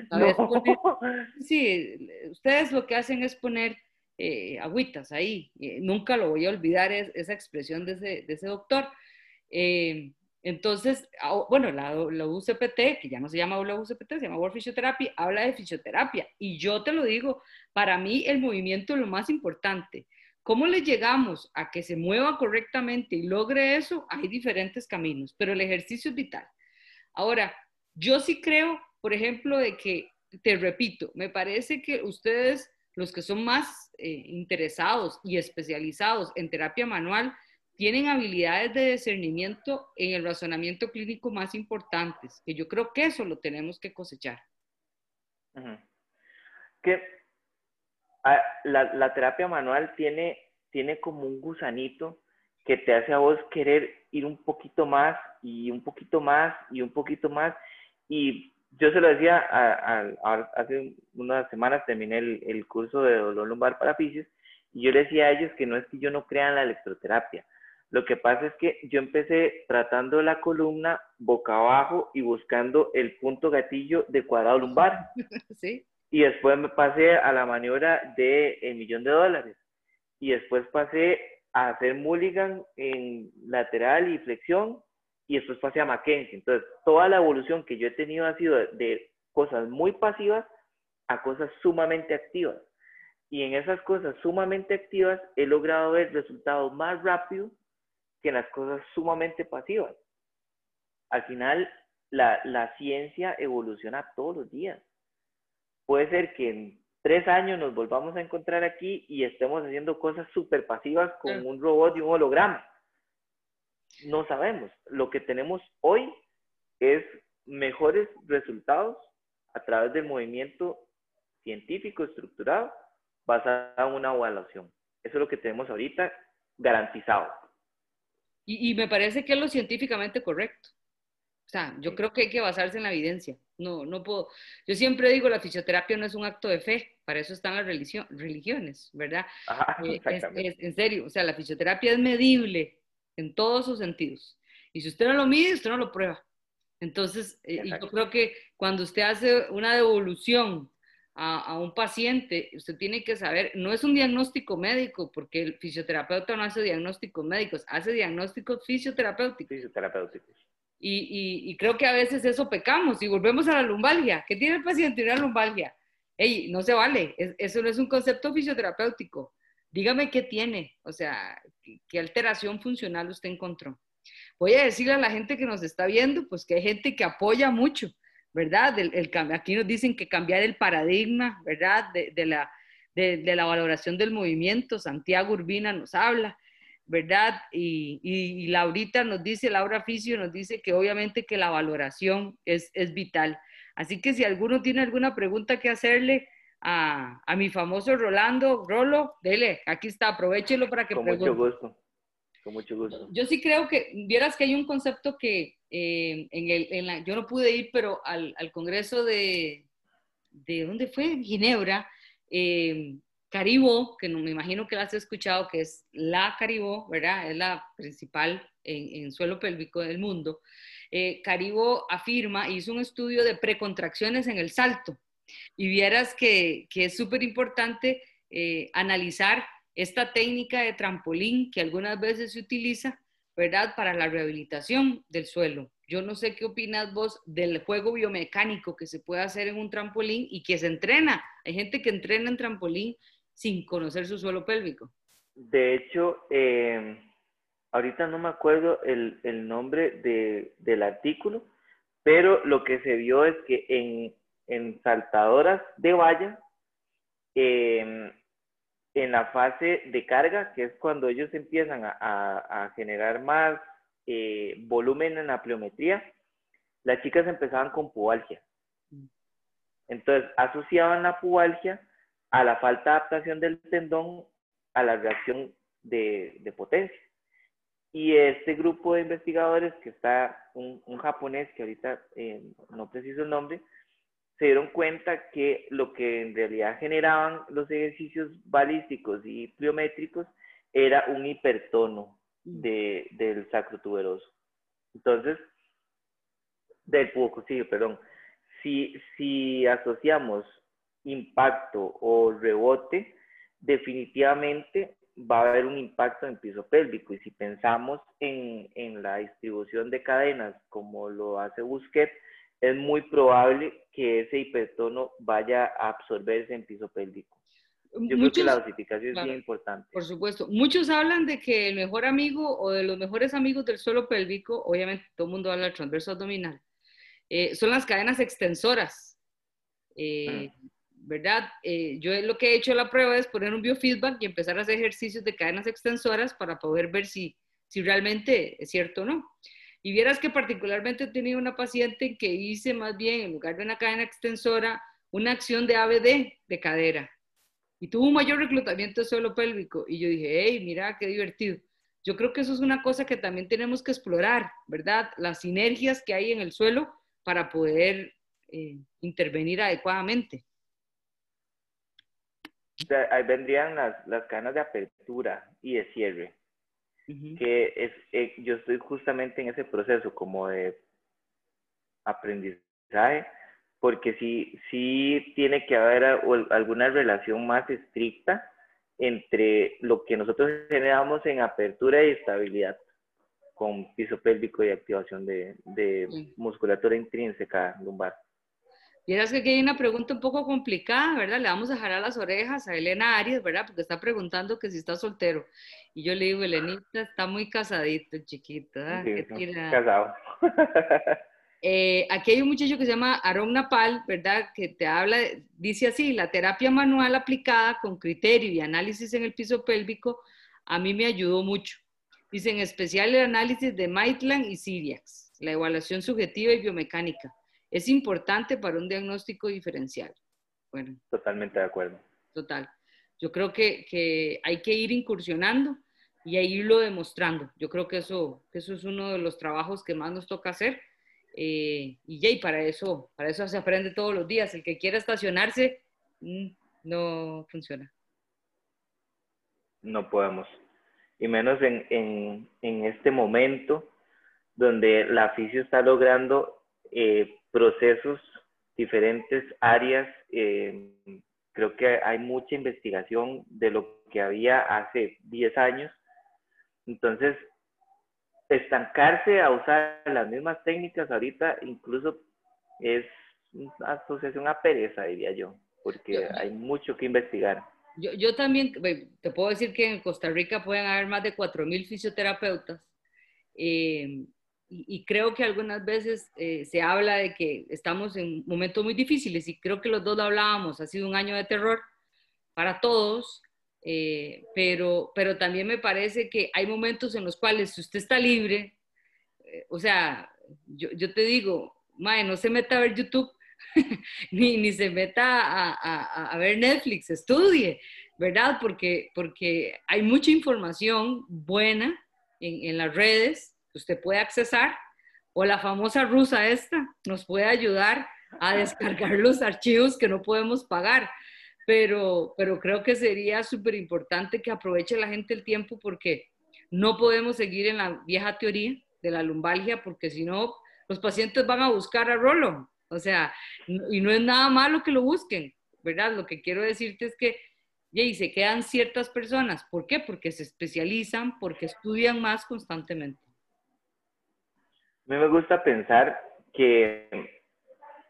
sí, ustedes lo que hacen es poner eh, agüitas ahí. nunca lo voy a olvidar esa expresión de ese, de ese doctor. Eh, entonces, bueno, la, la, UCPT, que ya no se llama UCPT, se llama World Physiotherapy, habla de fisioterapia. Y yo te lo digo, para mí el movimiento es lo más importante. ¿Cómo le llegamos a que se mueva correctamente y logre eso? Hay diferentes caminos, pero el ejercicio es vital. Ahora, yo sí creo, por ejemplo, de que, te repito, me parece que ustedes, los que son más eh, interesados y especializados en terapia manual, tienen habilidades de discernimiento en el razonamiento clínico más importantes, que yo creo que eso lo tenemos que cosechar. Que ah, la, la, terapia manual tiene, tiene como un gusanito que te hace a vos querer ir un poquito más y un poquito más y un poquito más y yo se lo decía, hace unas semanas terminé el, curso de dolor lumbar para fisios y yo le decía a ellos que no es que yo no crea en la electroterapia. Lo que pasa es que yo empecé tratando la columna boca abajo y buscando el punto gatillo de cuadrado lumbar. Sí. Y después me pasé a la maniobra de el millón de dólares. Y después pasé a hacer mulligan en lateral y flexión y después pasé a Mackenzie. Entonces, toda la evolución que yo he tenido ha sido de, cosas muy pasivas a cosas sumamente activas. Y en esas cosas sumamente activas he logrado ver resultados más rápido que en las cosas sumamente pasivas. Al final, la, la ciencia evoluciona todos los días. Puede ser que en tres años nos volvamos a encontrar aquí y estemos haciendo cosas súper pasivas con un robot y un holograma no sabemos. Lo que tenemos hoy es mejores resultados a través del movimiento científico estructurado basado en una evaluación. Eso es lo que tenemos ahorita garantizado. Y, me parece que es lo científicamente correcto. O sea, yo creo que hay que basarse en la evidencia. No, no puedo. Yo siempre digo, la fisioterapia no es un acto de fe, para eso están las religiones, ¿verdad? Eh, en serio, o sea, la fisioterapia es medible, en todos sus sentidos. Y si usted no lo mide, usted no lo prueba. Entonces, eh, yo creo que cuando usted hace una devolución a, un paciente, usted tiene que saber, no es un diagnóstico médico, porque el fisioterapeuta no hace diagnósticos médicos, hace diagnósticos fisioterapéuticos. Fisioterapéuticos. Y, y, creo que a veces eso pecamos y volvemos a la lumbalgia. ¿Qué tiene el paciente? Una lumbalgia. Ey, no se vale, eso no es un concepto fisioterapéutico dígame qué tiene, o sea, qué, alteración funcional usted encontró. Voy a decirle a la gente que nos está viendo, pues que hay gente que apoya mucho, ¿verdad? El, aquí nos dicen que cambiar el paradigma, ¿verdad? De, la, de, la valoración del movimiento. Santiago Urbina nos habla, ¿verdad? Y, y, Laurita nos dice, Laura Fisio nos dice que obviamente que la valoración es, es vital. Así que si alguno tiene alguna pregunta que hacerle, a, a, mi famoso Rolando, Rolo, dele, aquí está, aprovechelo para que Con mucho gusto, con mucho gusto. Yo sí creo que, vieras que hay un concepto que eh, en el, en la, yo no pude ir, pero al, al Congreso de, ¿de dónde fue? Ginebra, eh, Caribó, que no me imagino que la has escuchado, que es la Caribó, ¿verdad? Es la principal en, en suelo pélvico del mundo. Eh, Caribó afirma, hizo un estudio de precontracciones en el salto y vieras que, que es súper importante eh, analizar esta técnica de trampolín que algunas veces se utiliza, ¿verdad?, para la rehabilitación del suelo. Yo no sé qué opinas vos del juego biomecánico que se puede hacer en un trampolín y que se entrena. Hay gente que entrena en trampolín sin conocer su suelo pélvico. De hecho, eh, ahorita no me acuerdo el, el nombre de, del artículo, pero lo que se vio es que en, en saltadoras de valla, eh, en la fase de carga, que es cuando ellos empiezan a, a, generar más eh, volumen en la pliometría, las chicas empezaban con pubalgia. Entonces, asociaban la pubalgia a la falta de adaptación del tendón a la reacción de, de potencia. Y este grupo de investigadores, que está un, un japonés, que ahorita eh, no preciso el nombre, se dieron cuenta que lo que en realidad generaban los ejercicios balísticos y pliométricos era un hipertono mm. de, del sacro tuberoso. Entonces, del sí, perdón. Si, si asociamos impacto o rebote, definitivamente va a haber un impacto en el piso pélvico. Y si pensamos en, en la distribución de cadenas como lo hace Busquets, es muy probable que ese hipertono vaya a absorberse en piso pélvico. Yo creo que la dosificación es bien importante. Por supuesto. Muchos hablan de que el mejor amigo o de los mejores amigos del suelo pélvico, obviamente todo el mundo habla del transverso abdominal, eh, son las cadenas extensoras. Eh, mm. ¿Verdad? Eh, yo lo que he hecho la prueba es poner un biofeedback y empezar a hacer ejercicios de cadenas extensoras para poder ver si, si realmente es cierto o no. Y vieras que particularmente he tenido una paciente que hice más bien, en lugar de una cadena extensora, una acción de ABD de cadera. Y tuvo un mayor reclutamiento suelo pélvico. Y yo dije, hey, mira, qué divertido. Yo creo que eso es una cosa que también tenemos que explorar, ¿verdad? Las sinergias que hay en el suelo para poder eh, intervenir adecuadamente. ahí vendrían las, las cadenas de apertura y de cierre que es, eh, yo estoy justamente en ese proceso como de aprendizaje, porque sí, sí tiene que haber alguna relación más estricta entre lo que nosotros generamos en apertura y estabilidad con piso pélvico y activación de, de musculatura intrínseca lumbar. Vieras que aquí hay una pregunta un poco complicada, ¿verdad? Le vamos a dejar a las orejas a Elena Arias, ¿verdad? Porque está preguntando que si está soltero. Y yo le digo, Elenita, está muy casadito, chiquito. ¿ah? Sí, casado. Eh, aquí hay un muchacho que se llama Aaron Napal, ¿verdad? Que te habla, dice así, la terapia manual aplicada con criterio y análisis en el piso pélvico a mí me ayudó mucho. Dice, en especial el análisis de Maitland y Siriax, la evaluación subjetiva y biomecánica es importante para un diagnóstico diferencial. Bueno. Totalmente de acuerdo. Total. Yo creo que, hay que ir incursionando y a irlo demostrando. Yo creo que eso, eso es uno de los trabajos que más nos toca hacer. Eh, y ya, para eso, para eso se aprende todos los días. El que quiera estacionarse, mm, no funciona. No podemos. Y menos en, en, en este momento donde la fisio está logrando eh, procesos, diferentes áreas. Eh, creo que hay mucha investigación de lo que había hace 10 años. Entonces, estancarse a usar las mismas técnicas ahorita incluso es una asociación a pereza, diría yo, porque hay mucho que investigar. Yo, yo también te puedo decir que en Costa Rica pueden haber más de 4.000 fisioterapeutas. Eh, y, creo que algunas veces eh, se habla de que estamos en momentos muy difíciles y creo que los dos lo hablábamos, ha sido un año de terror para todos, eh, pero, pero también me parece que hay momentos en los cuales si usted está libre, eh, o sea, yo, yo, te digo, mae, no se meta a ver YouTube, ni, ni, se meta a, a, a, ver Netflix, estudie, ¿verdad? Porque, porque hay mucha información buena en, en las redes usted puede accesar, o la famosa rusa esta nos puede ayudar a descargar los archivos que no podemos pagar. Pero, pero creo que sería súper importante que aproveche la gente el tiempo porque no podemos seguir en la vieja teoría de la lumbalgia porque si no, los pacientes van a buscar a Rolo. O sea, y no es nada malo que lo busquen, ¿verdad? Lo que quiero decirte es que y se quedan ciertas personas. ¿Por qué? Porque se especializan, porque estudian más constantemente. Mí me gusta pensar que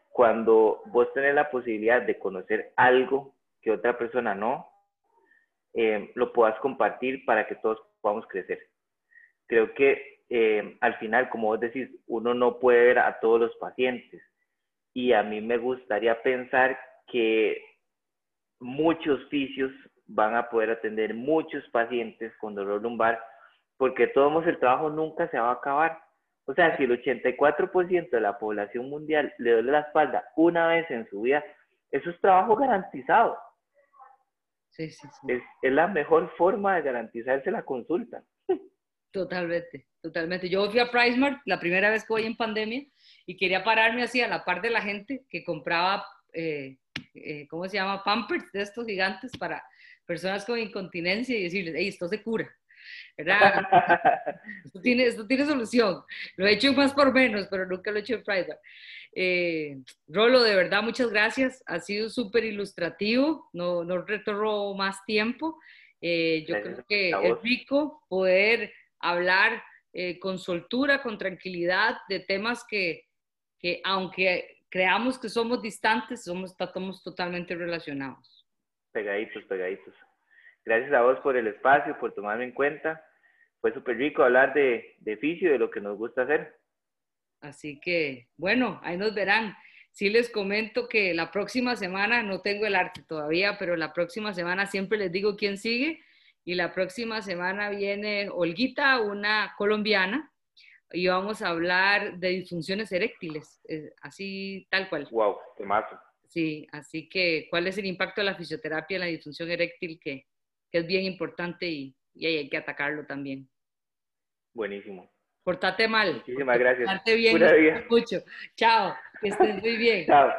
cuando vos tenés la posibilidad de conocer algo que otra persona no, eh, lo puedas compartir para que todos podamos crecer. Creo que eh, al final, como vos decís, uno no puede ver a todos los pacientes y a mí me gustaría pensar que muchos fisios van a poder atender muchos pacientes con dolor lumbar, porque todos el trabajo nunca se va a acabar. O sea, si el 84% de la población mundial le duele la espalda una vez en su vida, eso es trabajo garantizado. Sí, sí, sí. Es, es la mejor forma de garantizarse la consulta. Totalmente, totalmente. Yo fui a PriceMart la primera vez que voy en pandemia y quería pararme así a la par de la gente que compraba eh, eh, ¿cómo se llama? Pampers de estos gigantes para personas con incontinencia y decirles, hey, esto se cura. ¿Verdad? esto, tiene, esto tiene solución. Lo he hecho más por menos, pero nunca lo he hecho en Pride. Eh, Rolo, de verdad, muchas gracias. Ha sido súper ilustrativo. No, no retorno más tiempo. Eh, yo creo que es rico poder hablar con soltura, con tranquilidad de temas que, que aunque creamos que somos distantes, somos, estamos totalmente relacionados. Pegaditos, pegaditos. Gracias a vos por el espacio, por tomarme en cuenta. Fue súper rico hablar de, de fisio, de lo que nos gusta hacer. Así que, bueno, ahí nos verán. Sí les comento que la próxima semana, no tengo el arte todavía, pero la próxima semana siempre les digo quién sigue. Y la próxima semana viene Olguita, una colombiana, y vamos a hablar de disfunciones eréctiles, así tal cual. Wow, temazo. Sí, así que cuál es el impacto de la fisioterapia en la disfunción eréctil, que, que es bien importante y, y, hay que atacarlo también. Buenísimo. Portate mal. Muchísimas gracias. Portate bien. Mucho. Chao, que estés muy bien. Chao.